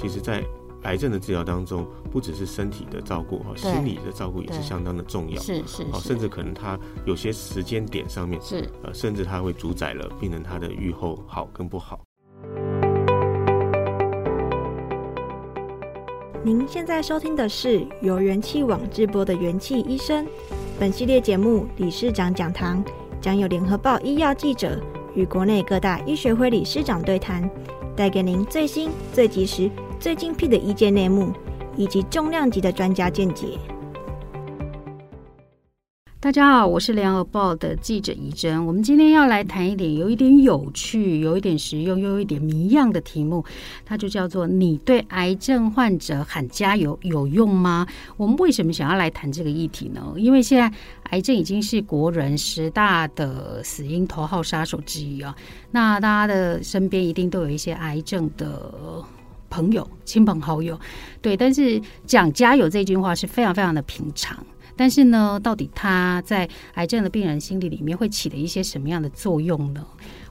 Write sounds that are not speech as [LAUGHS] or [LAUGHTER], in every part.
其实在癌症的治疗当中，不只是身体的照顾哈，心理的照顾也是相当的重要。是是，哦，甚至可能他有些时间点上面是呃，甚至他会主宰了病人他的愈后好跟不好。您现在收听的是由元气网直播的元气医生。本系列节目理事长讲堂将有联合报医药记者与国内各大医学会理事长对谈，带给您最新、最及时、最精辟的医界内幕，以及重量级的专家见解。大家好，我是联合报的记者怡珍。我们今天要来谈一点有一点有趣、有一点实用、又有一点谜样的题目，它就叫做“你对癌症患者喊加油有用吗？” [LAUGHS] 我们为什么想要来谈这个议题呢？因为现在癌症已经是国人十大的死因头号杀手之一啊。那大家的身边一定都有一些癌症的朋友、亲朋好友，对。但是讲加油这句话是非常非常的平常。但是呢，到底他在癌症的病人心理里面会起了一些什么样的作用呢？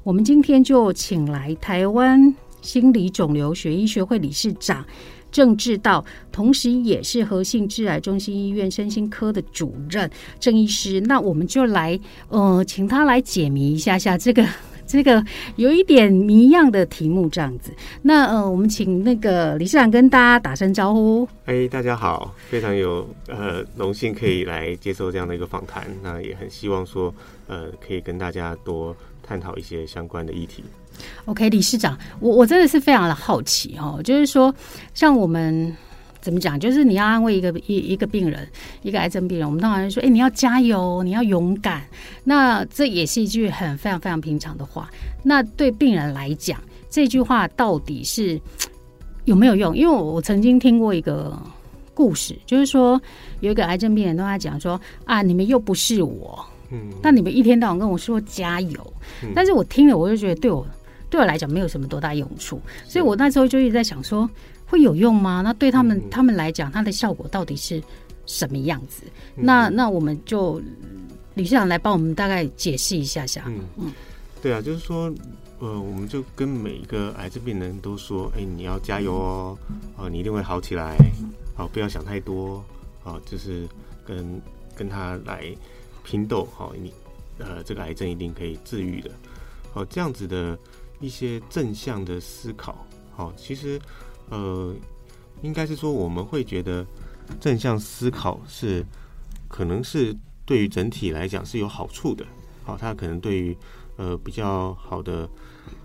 我们今天就请来台湾心理肿瘤学医学会理事长郑志道，同时也是和信致癌中心医院身心科的主任郑医师。那我们就来呃，请他来解谜一下下这个。这个有一点谜样的题目，这样子。那呃，我们请那个理事长跟大家打声招呼。哎，大家好，非常有呃荣幸可以来接受这样的一个访谈。那也很希望说呃，可以跟大家多探讨一些相关的议题。OK，理事长，我我真的是非常的好奇哦，就是说像我们。怎么讲？就是你要安慰一个一一个病人，一个癌症病人，我们当然说，哎，你要加油，你要勇敢。那这也是一句很非常非常平常的话。那对病人来讲，这句话到底是有没有用？因为我我曾经听过一个故事，就是说有一个癌症病人跟他讲说啊，你们又不是我，嗯，那你们一天到晚跟我说加油，嗯，但是我听了我就觉得对我对我来讲没有什么多大用处，所以我那时候就一直在想说。会有用吗？那对他们、嗯、他们来讲，它的效果到底是什么样子？嗯、那那我们就理事长来帮我们大概解释一下下。嗯嗯，对啊，就是说，呃，我们就跟每一个癌症病人都说，哎，你要加油哦，哦、呃，你一定会好起来，好、呃，不要想太多，啊、呃，就是跟跟他来拼斗，好、呃，你呃，这个癌症一定可以治愈的，好、呃，这样子的一些正向的思考，好、呃，其实。呃，应该是说，我们会觉得正向思考是可能是对于整体来讲是有好处的。好，它可能对于呃比较好的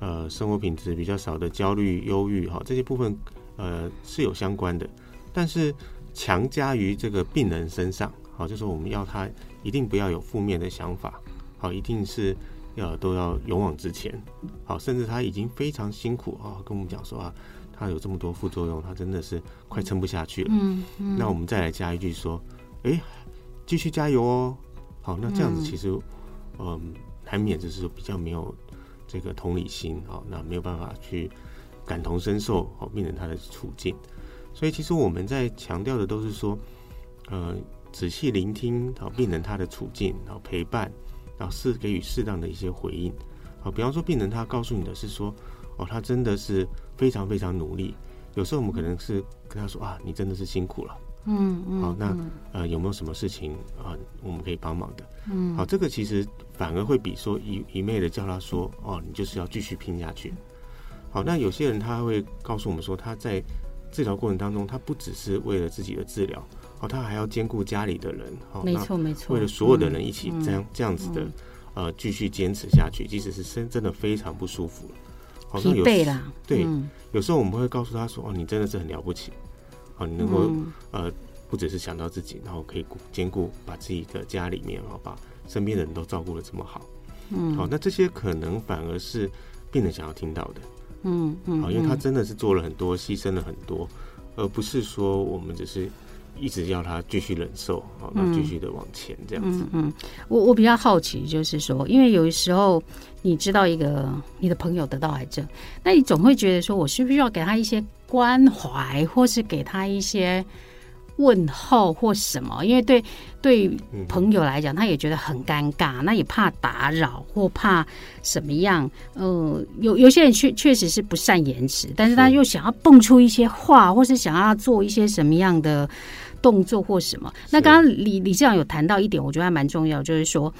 呃生活品质、比较少的焦虑、忧郁，哈，这些部分呃是有相关的。但是强加于这个病人身上，好，就是我们要他一定不要有负面的想法，好，一定是要都要勇往直前，好，甚至他已经非常辛苦啊，跟我们讲说啊。他有这么多副作用，他真的是快撑不下去了。嗯嗯。那我们再来加一句说，哎、欸，继续加油哦。好，那这样子其实，嗯，难免就是比较没有这个同理心啊，那没有办法去感同身受好病人他的处境。所以其实我们在强调的都是说，呃，仔细聆听好病人他的处境，然后陪伴，然后适给予适当的一些回应。好，比方说病人他告诉你的是说，哦，他真的是。非常非常努力，有时候我们可能是跟他说啊，你真的是辛苦了，嗯嗯，好，那呃有没有什么事情啊，我们可以帮忙的？嗯，好，这个其实反而会比说一一昧的叫他说哦，你就是要继续拼下去。好，那有些人他会告诉我们说，他在治疗过程当中，他不只是为了自己的治疗，哦，他还要兼顾家里的人，好，没错没错，为了所有的人一起这样这样子的呃继续坚持下去，即使是身真的非常不舒服。好像有对，嗯、有时候我们会告诉他说：“哦，你真的是很了不起，哦，你能够、嗯、呃，不只是想到自己，然后可以兼顾把自己的家里面，然后把身边的人都照顾的这么好，嗯，好，那这些可能反而是病人想要听到的，嗯嗯，好，因为他真的是做了很多，牺牲了很多，而不是说我们只是。”一直要他继续忍受，好，那继续的往前这样子。嗯，嗯，我我比较好奇，就是说，因为有时候你知道一个你的朋友得到癌症，那你总会觉得说，我需不需要给他一些关怀，或是给他一些问候或什么，因为对对朋友来讲，他也觉得很尴尬，那也怕打扰或怕什么样。呃，有有些人确确实是不善言辞，但是他又想要蹦出一些话，或是想要做一些什么样的动作或什么。那刚刚李李志长有谈到一点，我觉得还蛮重要，就是说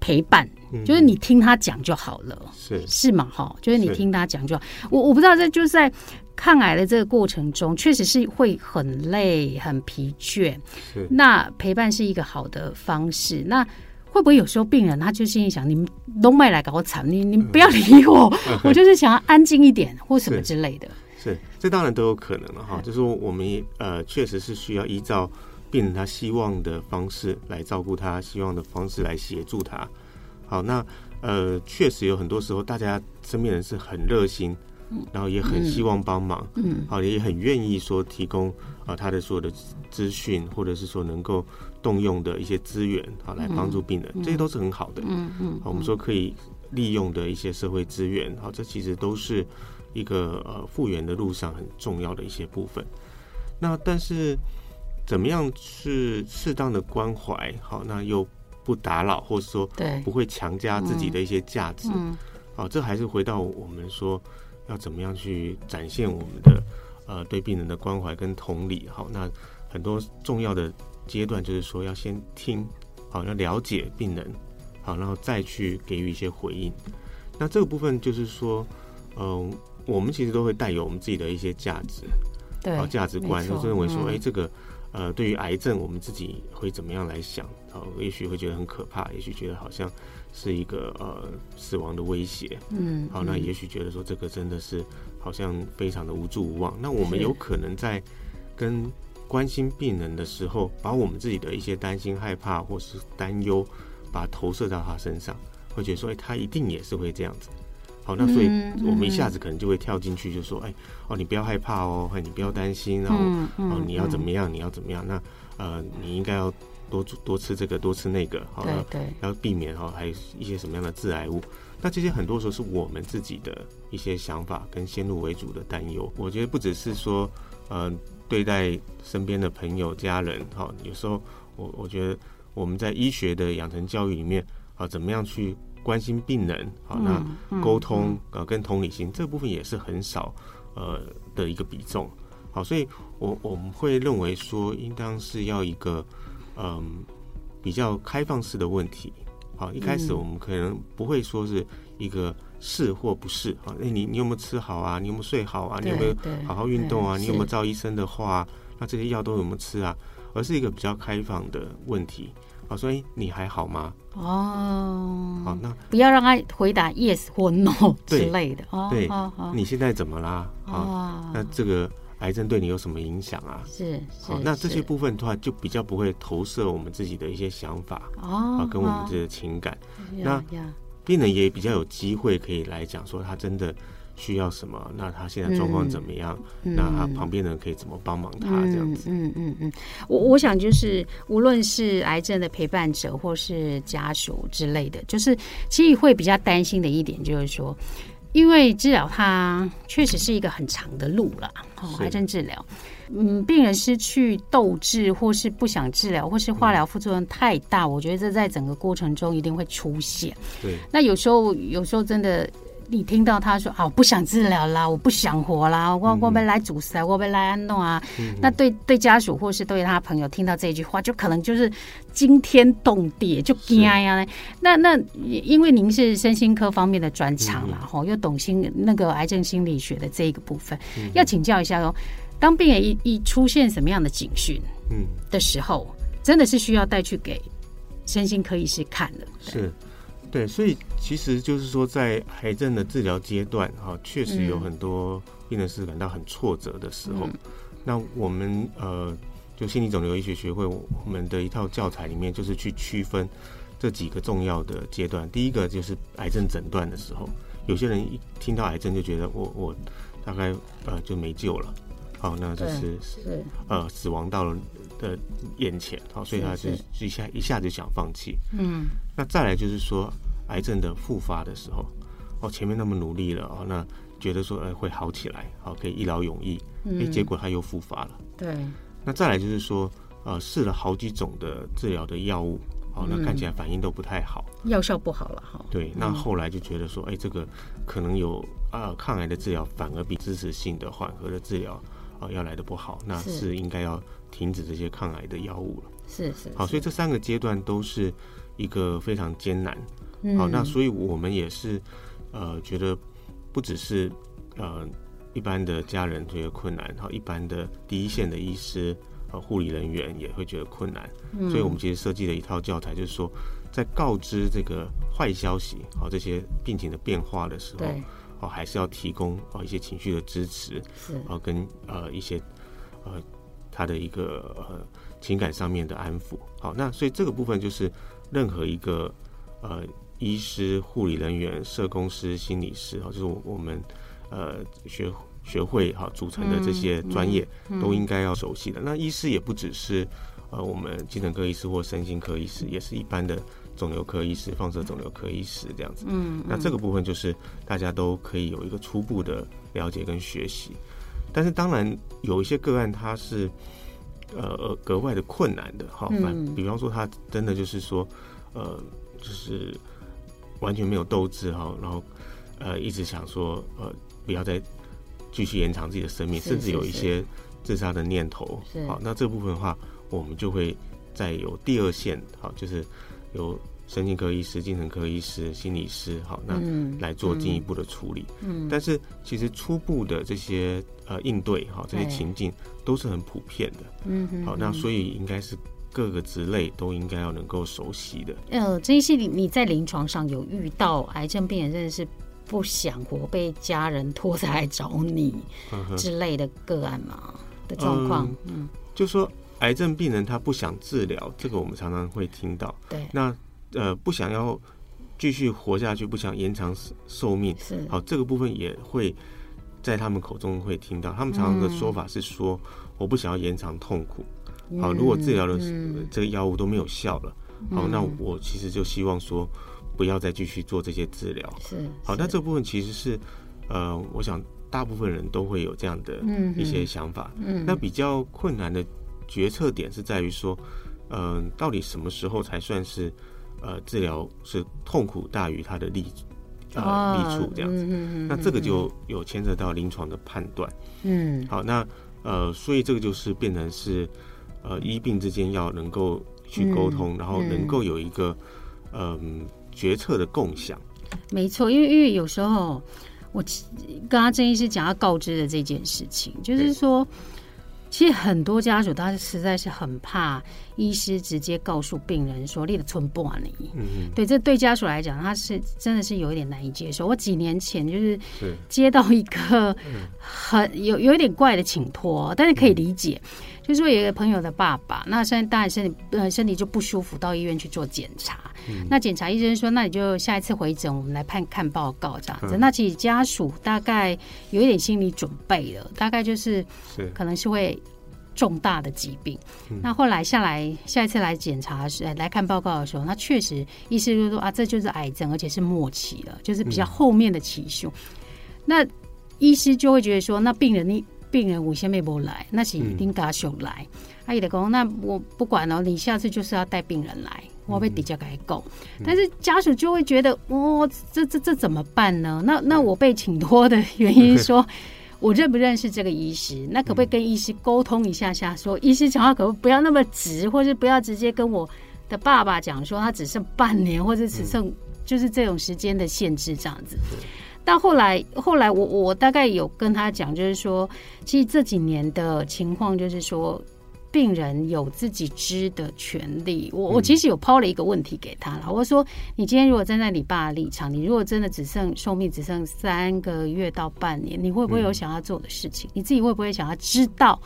陪伴，就是你听他讲就好了，是是吗？哈，就是你听他讲就好。我我不知道，这就是在。抗癌的这个过程中，确实是会很累、很疲倦。是，那陪伴是一个好的方式。那会不会有时候病人他就心里想：你们都没来搞我惨，你你不要理我，[LAUGHS] 我就是想要安静一点或什么之类的。是，是这当然都有可能了哈。就是我们呃，确实是需要依照病人他希望的方式来照顾他，希望的方式来协助他。好，那呃，确实有很多时候，大家身边人是很热心。然后也很希望帮忙，嗯，好，也很愿意说提供啊他的所有的资讯，或者是说能够动用的一些资源，好来帮助病人，这些都是很好的，嗯嗯。好，我们说可以利用的一些社会资源，好，这其实都是一个呃复原的路上很重要的一些部分。那但是怎么样是适当的关怀，好，那又不打扰，或者说对。不会强加自己的一些价值，嗯，好，这还是回到我们说。要怎么样去展现我们的呃对病人的关怀跟同理？好，那很多重要的阶段就是说要先听，好，要了解病人，好，然后再去给予一些回应。那这个部分就是说，嗯、呃，我们其实都会带有我们自己的一些价值，对，好，价值观，就是认为说，哎、欸，这个。呃，对于癌症，我们自己会怎么样来想？好，也许会觉得很可怕，也许觉得好像是一个呃死亡的威胁。嗯，好，那也许觉得说这个真的是好像非常的无助无望。那我们有可能在跟关心病人的时候，把我们自己的一些担心、害怕或是担忧，把它投射到他身上，会觉得说，哎，他一定也是会这样子。好，那所以我们一下子可能就会跳进去，就说，哎，哦，你不要害怕哦，你不要担心，然后，哦，你要怎么样，你要怎么样？那，呃，你应该要多多吃这个，多吃那个，好对，要避免哈，还有一些什么样的致癌物？那这些很多时候是我们自己的一些想法跟先入为主的担忧。我觉得不只是说，呃，对待身边的朋友、家人，哈，有时候我我觉得我们在医学的养成教育里面，啊，怎么样去？关心病人，好，那沟通呃跟同理心这部分也是很少呃的一个比重，好，所以我我们会认为说，应当是要一个嗯比较开放式的问题，好，一开始我们可能不会说是一个是或不是，好，那你你有没有吃好啊？你有没有睡好啊？你有没有好好运动啊？你有没有照医生的话？那这些药都有没有吃啊？而是一个比较开放的问题。好，所以你还好吗？哦，好，那不要让他回答 yes 或 no 之类的。哦，对，你现在怎么啦？啊，那这个癌症对你有什么影响啊？是，好，那这些部分的话，就比较不会投射我们自己的一些想法哦，跟我们自己的情感。那病人也比较有机会可以来讲说，他真的。需要什么？那他现在状况怎么样？嗯、那他旁边的人可以怎么帮忙他？这样子。嗯嗯嗯，我我想就是，无论是癌症的陪伴者或是家属之类的，就是其实会比较担心的一点就是说，因为治疗它确实是一个很长的路了。哦，癌症治疗，嗯，病人失去斗志，或是不想治疗，或是化疗副作用太大，嗯、我觉得这在整个过程中一定会出现。对，那有时候有时候真的。你听到他说啊，我不想治疗啦，我不想活啦，我我被来阻塞，我被来安弄啊。嗯、那对对家属或是对他朋友听到这句话，就可能就是惊天动地，就惊呀。那那因为您是身心科方面的专长嘛，吼、嗯，又懂心那个癌症心理学的这一个部分，嗯、要请教一下哦。当病人一一出现什么样的警讯，嗯的时候，嗯、真的是需要带去给身心科医师看的。是。对，所以其实就是说，在癌症的治疗阶段，哈，确实有很多病人是感到很挫折的时候。嗯、那我们呃，就心理肿瘤医学学会我们的一套教材里面，就是去区分这几个重要的阶段。第一个就是癌症诊断的时候，有些人一听到癌症就觉得我我大概呃就没救了，好，那就是是。呃死亡到了的眼前，好，所以他是一下一下就想放弃。嗯，那再来就是说，癌症的复发的时候，哦，前面那么努力了，哦，那觉得说，哎，会好起来，好，可以一劳永逸，哎，结果他又复发了。对，那再来就是说，呃，试了好几种的治疗的药物，哦，那看起来反应都不太好，药效不好了哈。对，那后来就觉得说，哎，这个可能有啊，抗癌的治疗反而比支持性的缓和的治疗啊要来的不好，那是应该要停止这些抗癌的药物了。是是。好，所以这三个阶段都是一个非常艰难。好，那所以我们也是呃觉得不只是呃。一般的家人觉得困难，好，一般的第一线的医师和护理人员也会觉得困难，嗯，所以我们其实设计了一套教材，就是说，在告知这个坏消息，好，这些病情的变化的时候，哦，还是要提供哦一些情绪的支持，是，啊，跟呃一些呃他的一个呃情感上面的安抚，好，那所以这个部分就是任何一个呃医师、护理人员、社工师、心理师，哦，就是我我们。呃，学学会哈组成的这些专业都应该要熟悉的。那医师也不只是呃我们精神科医师或身心科医师，也是一般的肿瘤科医师、放射肿瘤科医师这样子。嗯，那这个部分就是大家都可以有一个初步的了解跟学习。但是当然有一些个案它是呃格外的困难的哈，反比方说他真的就是说呃就是完全没有斗志哈，然后呃一直想说呃。不要再继续延长自己的生命，甚至有一些自杀的念头。好，那这部分的话，我们就会再有第二线，好，就是由神经科医师、精神科医师、心理师，好，那来做进一步的处理。嗯，但是其实初步的这些呃应对，哈，这些情境都是很普遍的。嗯，好，那所以应该是各个职类都应该要能够熟悉的。呃，这些你你在临床上有遇到癌症病人，真的是。不想活，被家人拖着来找你之类的个案吗？的状况？嗯，就说癌症病人他不想治疗，这个我们常常会听到。对，那呃不想要继续活下去，不想延长寿命，是好，这个部分也会在他们口中会听到。他们常常的说法是说，嗯、我不想要延长痛苦。好，如果治疗的这个药物都没有效了，嗯、好，那我其实就希望说。不要再继续做这些治疗。是好，那这部分其实是，呃，我想大部分人都会有这样的一些想法。嗯，那比较困难的决策点是在于说，嗯、呃，到底什么时候才算是呃治疗是痛苦大于它的利呃利处这样子？那这个就有牵扯到临床的判断。嗯，好，那呃，所以这个就是变成是呃医病之间要能够去沟通，然后能够有一个嗯。决策的共享，没错，因为因为有时候我跟阿郑医师讲要告知的这件事情，就是说，其实很多家属他实在是很怕医师直接告诉病人说你的存不完你，嗯，对，这对家属来讲，他是真的是有一点难以接受。我几年前就是接到一个很有有一点怪的请托，但是可以理解。就是说，有一个朋友的爸爸，那现在当然身体呃身体就不舒服，到医院去做检查。嗯、那检查医生说，那你就下一次回诊，我们来看看报告这样子。嗯、那其实家属大概有一点心理准备了，大概就是可能是会重大的疾病。那后来下来下一次来检查时来看报告的时候，那确实医师就说啊，这就是癌症，而且是末期了，就是比较后面的期数。嗯、那医师就会觉得说，那病人你。病人五千没不来，那是一定家属来。阿姨的讲，那我不管了，你下次就是要带病人来，我会比较改讲。但是家属就会觉得，哦，这这这怎么办呢？那那我被请托的原因是说，[LAUGHS] 我认不认识这个医师？那可不可以跟医师沟通一下下？说医师讲话可不不要那么直，或是不要直接跟我的爸爸讲说他只剩半年，或者只剩就是这种时间的限制这样子。到后来，后来我我大概有跟他讲，就是说，其实这几年的情况，就是说，病人有自己知的权利。我我其实有抛了一个问题给他了，我说，你今天如果站在你爸的立场，你如果真的只剩寿命只剩三个月到半年，你会不会有想要做的事情？你自己会不会想要知道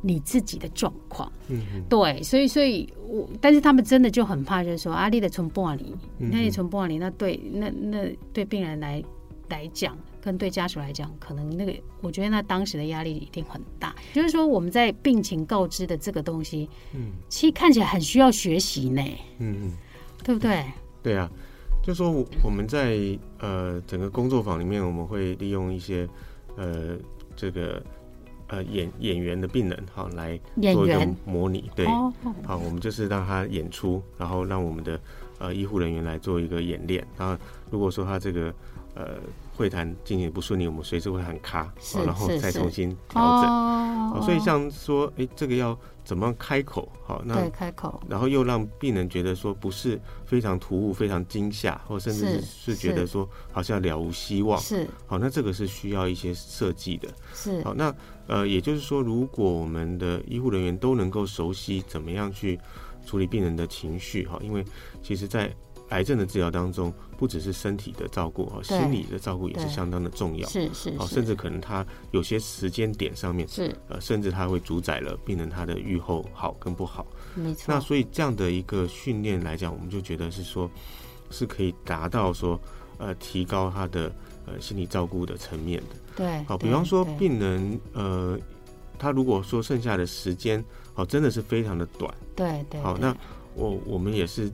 你自己的状况？嗯，对，所以所以我，但是他们真的就很怕，就是说，阿丽的从玻璃，那你从玻璃，那对，那那对病人来。来讲，跟对家属来讲，可能那个，我觉得那当时的压力一定很大。就是说，我们在病情告知的这个东西，嗯，其实看起来很需要学习呢，嗯嗯，对不对？对啊，就说我们在呃整个工作坊里面，我们会利用一些呃这个呃演演员的病人哈来做一个模拟，对，好，我们就是让他演出，然后让我们的呃医护人员来做一个演练。然后如果说他这个呃会谈进行不顺利，我们随时会喊卡，然后再重新调整。哦，所以像说，哎，这个要。怎么开口？好，那开口，然后又让病人觉得说不是非常突兀、非常惊吓，或甚至是觉得说好像了无希望。是，好，那这个是需要一些设计的。是，好，那呃，也就是说，如果我们的医护人员都能够熟悉怎么样去处理病人的情绪，哈，因为其实，在癌症的治疗当中，不只是身体的照顾，哈，心理的照顾也是相当的重要。是是，甚至可能他有些时间点上面是呃，甚至他会主宰了病人他的预后好跟不好。没错。那所以这样的一个训练来讲，我们就觉得是说，是可以达到说呃，提高他的呃心理照顾的层面的。对。好，比方说病人呃，他如果说剩下的时间哦，真的是非常的短。对对。好，那我我们也是。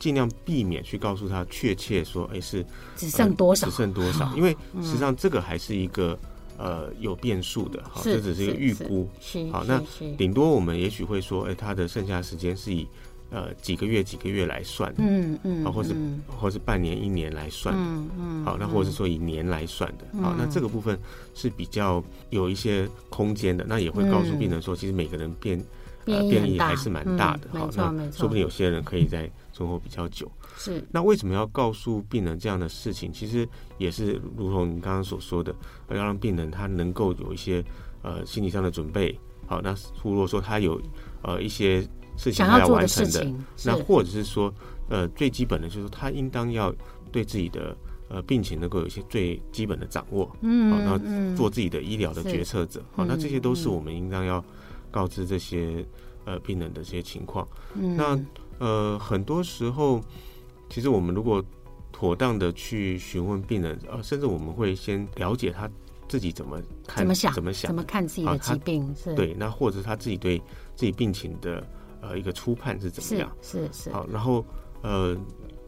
尽量避免去告诉他确切说，哎，是只剩多少，只剩多少，因为实际上这个还是一个呃有变数的，好，这只是一个预估。好，那顶多我们也许会说，哎，他的剩下时间是以呃几个月几个月来算的，嗯嗯，啊，或是或是半年一年来算的，嗯嗯，好，那或者是说以年来算的，好，那这个部分是比较有一些空间的，那也会告诉病人说，其实每个人变呃变异还是蛮大的，好，那说不定有些人可以在。生活比较久是，那为什么要告诉病人这样的事情？其实也是如同你刚刚所说的，要让病人他能够有一些呃心理上的准备。好，那如果说他有呃一些事情他要完成的，那或者是说呃最基本的就是他应当要对自己的呃病情能够有一些最基本的掌握，嗯，好，那做自己的医疗的决策者。好，那这些都是我们应当要告知这些呃病人的这些情况。嗯，那。呃，很多时候，其实我们如果妥当的去询问病人，呃，甚至我们会先了解他自己怎么看、怎么想、怎么想、怎么看自己的疾病，啊、是对，那或者他自己对自己病情的呃一个初判是怎么样？是是，是。好，然后呃，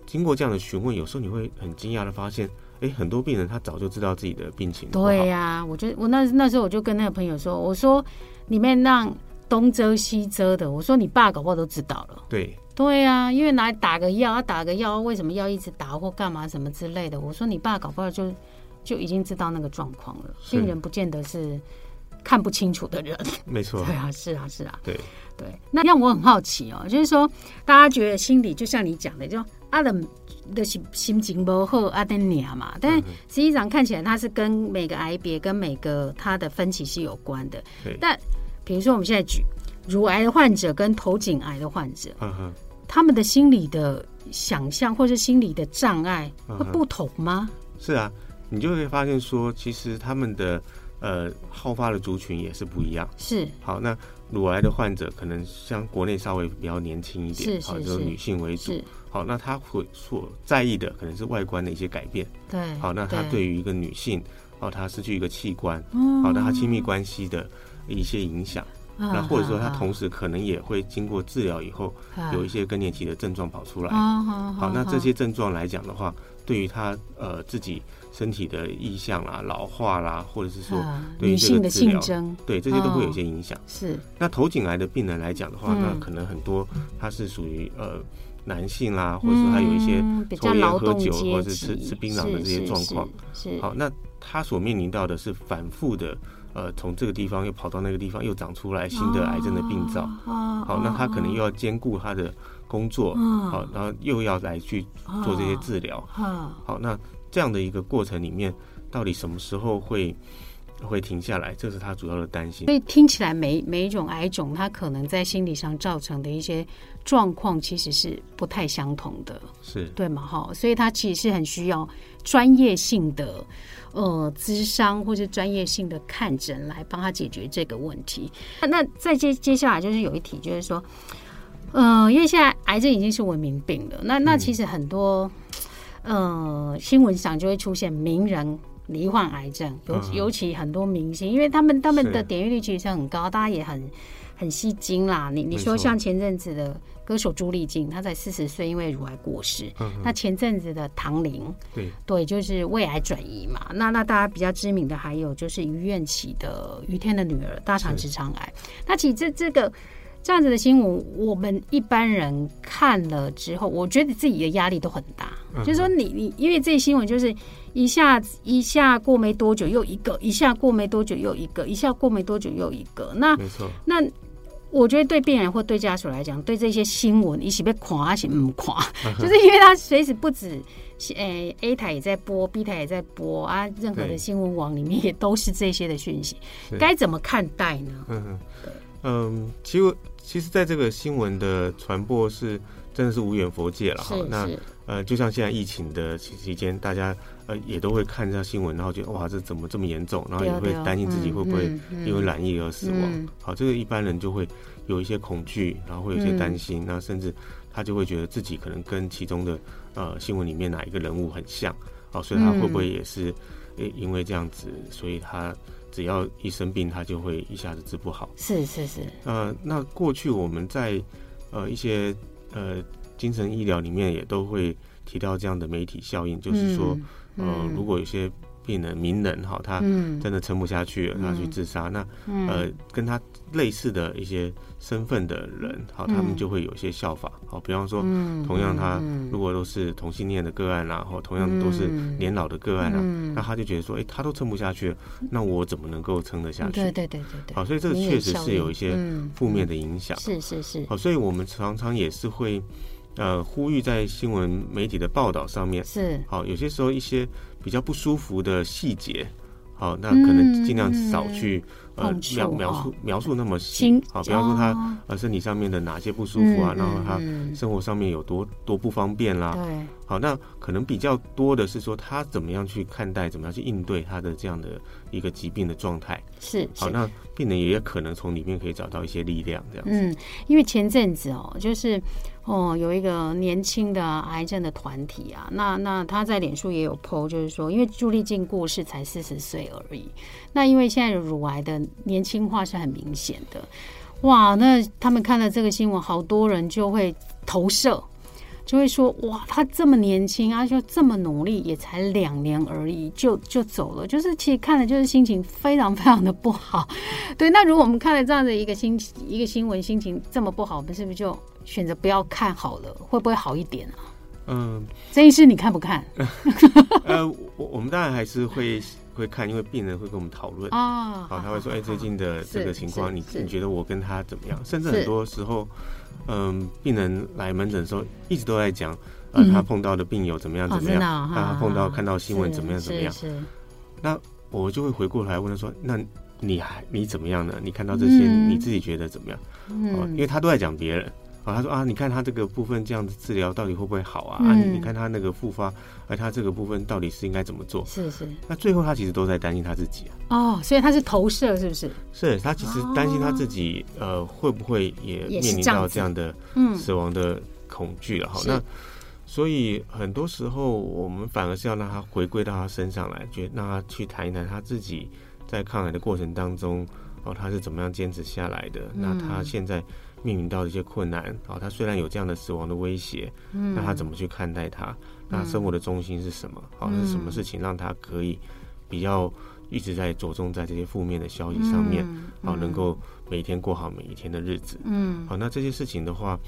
经过这样的询问，有时候你会很惊讶的发现，哎，很多病人他早就知道自己的病情。对呀、啊，我就我那那时候我就跟那个朋友说，我说里面让东遮西遮的，我说你爸搞不好都知道了。对。对呀、啊，因为拿来打个药，他打个药，为什么要一直打或干嘛什么之类的？我说你爸搞不好就就已经知道那个状况了。病人不见得是看不清楚的人，没错。[LAUGHS] 对啊，是啊，是啊。对对，那让我很好奇哦，就是说大家觉得心理就像你讲的，就阿冷的心心情不好，阿登尼亚嘛，但实际上看起来他是跟每个癌别跟每个他的分歧是有关的。对。但比如说我们现在举。乳癌的患者跟头颈癌的患者，嗯哼，他们的心理的想象或是心理的障碍会不同吗？是啊，你就会发现说，其实他们的呃好发的族群也是不一样。是，好，那乳癌的患者可能像国内稍微比较年轻一点，好，就是女性为主。好，那他会所在意的可能是外观的一些改变。对，好，那他对于一个女性，哦，她失去一个器官，好，那他亲密关系的一些影响。那或者说他同时可能也会经过治疗以后，有一些更年期的症状跑出来。好，那这些症状来讲的话，对于他呃自己身体的意向啦、老化啦，或者是说对于这个治疗，对这些都会有一些影响。是。那头颈癌的病人来讲的话，那可能很多他是属于呃男性啦，或者说他有一些抽烟喝酒或者是吃吃槟榔的这些状况。是。好，那他所面临到的是反复的。呃，从这个地方又跑到那个地方，又长出来新的癌症的病灶。好，那他可能又要兼顾他的工作，好，然后又要来去做这些治疗。好，那这样的一个过程里面，到底什么时候会会停下来？这是他主要的担心。所以听起来每每一种癌种，它可能在心理上造成的一些状况，其实是不太相同的，是对吗？哈，所以他其实是很需要专业性的。呃，咨商或是专业性的看诊来帮他解决这个问题。那再接接下来就是有一题，就是说，呃，因为现在癌症已经是文明病了，那那其实很多呃新闻上就会出现名人罹患癌症，尤、嗯、尤其很多明星，因为他们他们的点阅率其实很高，大家也很很吸睛啦。你你说像前阵子的歌手朱丽静，她在四十岁因为乳癌过世。嗯、那前阵子的唐玲，对对，就是胃癌转移嘛。那那大家比较知名的还有就是于愿起的于天的女儿大肠直肠癌。那其实这这个。这样子的新闻，我们一般人看了之后，我觉得自己的压力都很大。嗯、就是说你，你你因为这些新闻就是一下一下过没多久又一个，一下过没多久又一个，一下过没多久又一个。那没错。那我觉得对病人或对家属来讲，对这些新闻一起被垮，还是不垮，[LAUGHS] 就是因为他随时不止，诶、欸、A 台也在播，B 台也在播啊，任何的新闻网里面也都是这些的讯息，该怎么看待呢？嗯嗯，其实。其实，在这个新闻的传播是真的是无远佛界了哈。那呃，就像现在疫情的期间，大家呃也都会看一下新闻，然后觉得哇，这怎么这么严重？然后也会担心自己会不会因为染疫而死亡。嗯嗯、好，这个一般人就会有一些恐惧，然后会有一些担心，那、嗯、甚至他就会觉得自己可能跟其中的呃新闻里面哪一个人物很像。好，所以他会不会也是因为这样子，所以他。只要一生病，他就会一下子治不好。是是是。呃，那过去我们在呃一些呃精神医疗里面也都会提到这样的媒体效应，就是说，嗯、呃，如果有些。病人名人哈，他真的撑不下去了，他去自杀。那呃，跟他类似的一些身份的人，好，他们就会有一些效仿。好，比方说，同样他如果都是同性恋的个案啦，或同样都是年老的个案啦，那他就觉得说，哎，他都撑不下去了，那我怎么能够撑得下去？对对对对对。好，所以这个确实是有一些负面的影响。是是是。好，所以我们常常也是会呃呼吁在新闻媒体的报道上面是。好，有些时候一些。比较不舒服的细节，好，那可能尽量少去、嗯、呃描描述描述那么细，好，比方说他呃身体上面的哪些不舒服啊，嗯、然后他生活上面有多多不方便啦，对，好，那可能比较多的是说他怎么样去看待，怎么样去应对他的这样的一个疾病的状态，是，好，那病人也可能从里面可以找到一些力量，这样子，嗯，因为前阵子哦，就是。哦，有一个年轻的癌症的团体啊，那那他在脸书也有 po，就是说，因为朱丽静过世才四十岁而已，那因为现在乳癌的年轻化是很明显的，哇，那他们看了这个新闻，好多人就会投射。就会说哇，他这么年轻啊，就这么努力，也才两年而已，就就走了。就是其实看了，就是心情非常 [LAUGHS] 非常的不好。对，那如果我们看了这样的一个新一个新闻，心情这么不好，我们是不是就选择不要看好了？会不会好一点啊？嗯，这一次你看不看？[LAUGHS] 呃，我我们当然还是会会看，因为病人会跟我们讨论啊。好，他会说，哎，最近的这个情况，你你觉得我跟他怎么样？甚至很多时候。嗯，病人来门诊的时候，一直都在讲，呃，他碰到的病友怎么样怎么样，他碰到看到新闻怎么样怎么样。那我就会回过来问他说：“那你还你怎么样呢？你看到这些，你自己觉得怎么样？”哦，因为他都在讲别人。啊，他说啊，你看他这个部分这样子治疗到底会不会好啊？啊，你看他那个复发，而他这个部分到底是应该怎么做？是是。那最后他其实都在担心他自己啊。哦，所以他是投射，是不是？是他其实担心他自己，呃，会不会也面临到这样的死亡的恐惧了？哈，那所以很多时候我们反而是要让他回归到他身上来，觉得让他去谈一谈他自己在抗癌的过程当中，哦，他是怎么样坚持下来的？那他现在。面临到一些困难，啊，他虽然有这样的死亡的威胁，嗯，那他怎么去看待他？那生活的中心是什么？好，是什么事情让他可以比较一直在着重在这些负面的消息上面，好，能够每天过好每一天的日子，嗯，好，那这些事情的话，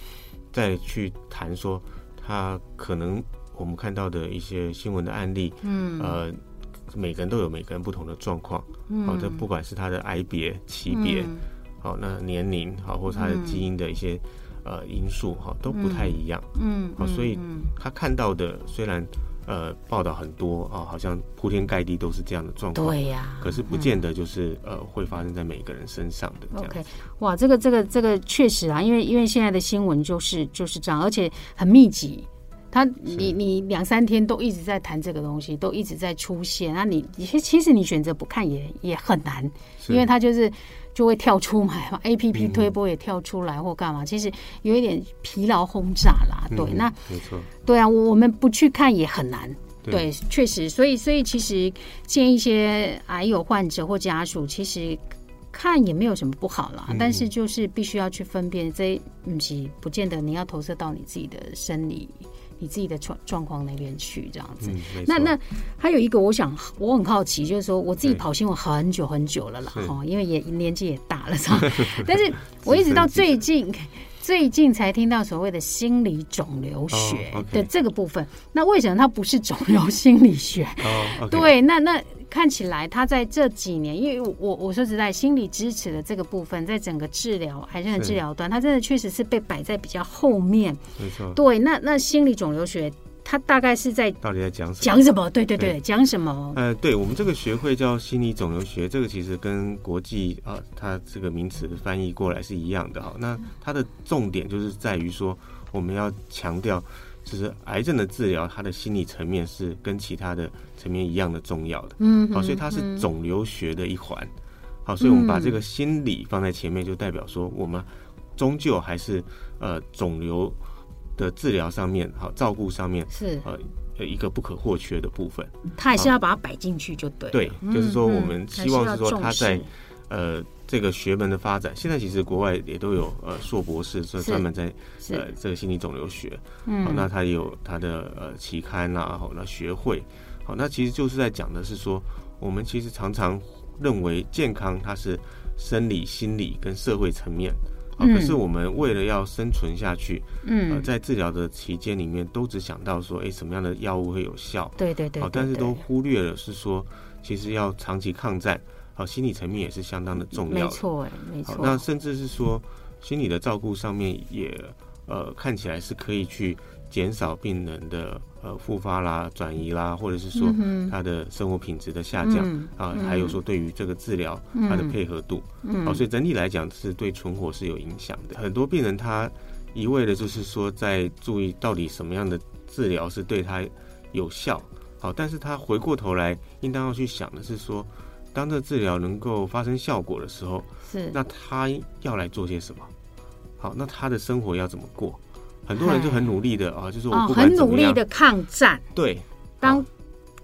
再去谈说他可能我们看到的一些新闻的案例，嗯，呃，每个人都有每个人不同的状况，好，这不管是他的癌别、级别。好，那年龄好，或者他的基因的一些、嗯、呃因素哈都不太一样，嗯，好，所以他看到的虽然呃报道很多啊，好像铺天盖地都是这样的状况，对呀，可是不见得就是、嗯、呃会发生在每个人身上的。OK，哇，这个这个这个确实啊，因为因为现在的新闻就是就是这样，而且很密集，他你你两三天都一直在谈这个东西，都一直在出现，那你其其实你选择不看也也很难，因为他就是。就会跳出来嘛，A P P 推播也跳出来或干嘛，其实有一点疲劳轰炸啦。对，那没错，对啊，我们不去看也很难。对，确实，所以所以其实见一些癌友患者或家属，其实看也没有什么不好啦，嗯、但是就是必须要去分辨，这不是不见得你要投射到你自己的生理。你自己的状状况那边去这样子，嗯、那那还有一个，我想我很好奇，就是说我自己跑新闻很久很久了啦，哈，因为也年纪也大了，是吧？[LAUGHS] 但是我一直到最近最近才听到所谓的心理肿瘤学的这个部分。那为什么它不是肿瘤心理学？对，那那。看起来他在这几年，因为我我说实在，心理支持的这个部分，在整个治疗癌症的治疗端，他真的确实是被摆在比较后面。没错。对，那那心理肿瘤学，它大概是在到底在讲什么？讲什么？对对对，讲什么？呃，对我们这个学会叫心理肿瘤学，这个其实跟国际啊，它这个名词翻译过来是一样的哈。那它的重点就是在于说，我们要强调。就是癌症的治疗，它的心理层面是跟其他的层面一样的重要的。嗯，好，所以它是肿瘤学的一环。好，所以我们把这个心理放在前面，就代表说我们终究还是呃肿瘤的治疗上面，好照顾上面是呃一个不可或缺的部分。他还是要把它摆进去，就对。对，就是说我们希望是说他在呃。这个学门的发展，现在其实国外也都有呃硕博士，是专门在呃这个心理肿瘤学，嗯，那他也有他的呃期刊啊，好，那学会，好，那其实就是在讲的是说，我们其实常常认为健康它是生理、心理跟社会层面，啊，可是我们为了要生存下去，嗯，在治疗的期间里面，都只想到说，哎，什么样的药物会有效，对对对，好，但是都忽略了是说，其实要长期抗战。好，心理层面也是相当的重要的。没错，哎，没错。那甚至是说，心理的照顾上面也呃看起来是可以去减少病人的呃复发啦、转移啦，或者是说他的生活品质的下降、嗯、啊，还有说对于这个治疗他的配合度，嗯，好，所以整体来讲是对存活是有影响的。很多病人他一味的就是说在注意到底什么样的治疗是对他有效，好，但是他回过头来应当要去想的是说。当这治疗能够发生效果的时候，是那他要来做些什么？好，那他的生活要怎么过？很多人就很努力的啊，就是我很努力的抗战，对，当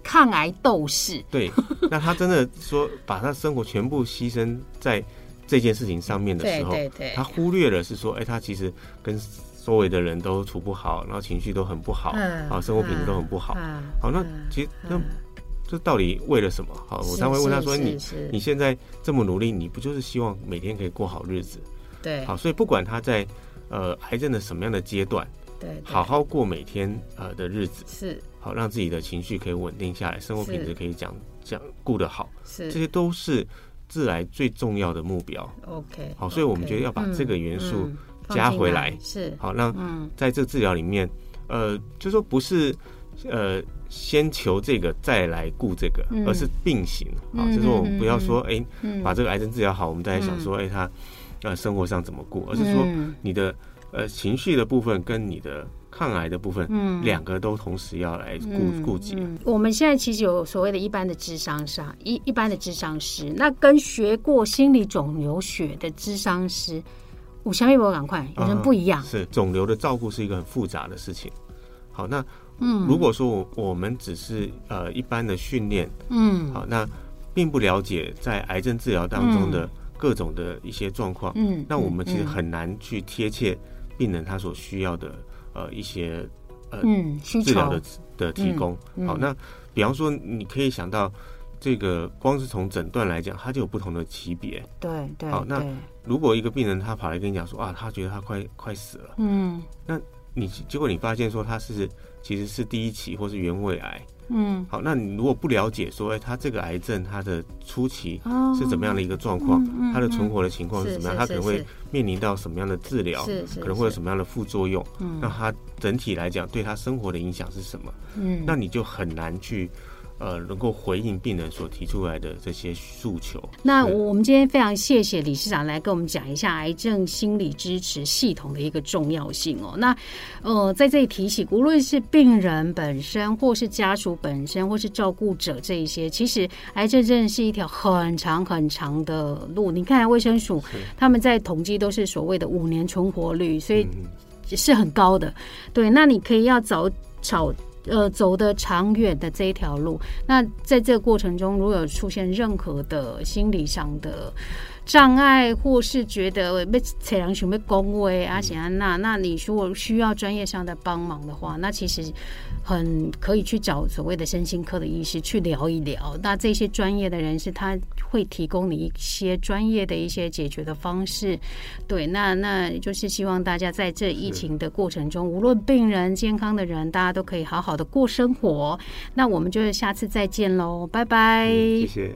抗癌斗士。对，那他真的说把他生活全部牺牲在这件事情上面的时候，对对对，他忽略了是说，哎，他其实跟周围的人都处不好，然后情绪都很不好，啊，生活品质都很不好。好，那其实那。这到底为了什么？好，我才会问他说：“你你现在这么努力，你不就是希望每天可以过好日子？”对，好，所以不管他在呃癌症的什么样的阶段，对，好好过每天呃的日子是。好，让自己的情绪可以稳定下来，生活品质可以讲讲顾得好，是。这些都是治癌最重要的目标。OK，好，所以我们觉得要把这个元素加回来，是。好，让在这个治疗里面，呃，就说不是呃。先求这个，再来顾这个，而是并行啊。就是，我们不要说，哎，把这个癌症治疗好，我们再来想说，哎，他呃生活上怎么过，而是说你的呃情绪的部分跟你的抗癌的部分，嗯，两个都同时要来顾顾及。我们现在其实有所谓的一般的智商师，一一般的智商师，那跟学过心理肿瘤学的智商师，我相信我赶快有人不一样。是肿瘤的照顾是一个很复杂的事情。好，那。嗯，如果说我我们只是呃一般的训练，嗯，好，那并不了解在癌症治疗当中的各种的一些状况，嗯，那我们其实很难去贴切病人他所需要的呃一些呃治疗的的提供。好，那比方说你可以想到这个光是从诊断来讲，它就有不同的级别，对对。好，那如果一个病人他跑来跟你讲说啊，他觉得他快快死了，嗯，那你结果你发现说他是。其实是第一期或是原位癌，嗯，好，那你如果不了解说，哎，他这个癌症它的初期是怎么样的一个状况，它的存活的情况是怎么样，他可能会面临到什么样的治疗，可能会有什么样的副作用，那他整体来讲对他生活的影响是什么？嗯，那你就很难去。呃，能够回应病人所提出来的这些诉求。那我们今天非常谢谢理事长来跟我们讲一下癌症心理支持系统的一个重要性哦。那呃，在这里提醒，无论是病人本身，或是家属本身，或是照顾者这一些，其实癌症真的是一条很长很长的路。你看卫生署他们在统计都是所谓的五年存活率，所以是很高的。对，那你可以要早找。呃走的长远的这一条路。那在这个过程中，如果有出现任何的心理上的，障碍，或是觉得被测量想被恭维阿喜安娜，那你如果需要专业上的帮忙的话，那其实很可以去找所谓的身心科的医师去聊一聊。那这些专业的人士他会提供你一些专业的一些解决的方式。对，那那就是希望大家在这疫情的过程中，无论病人、健康的人，大家都可以好好的过生活。那我们就下次再见喽，拜拜。谢谢。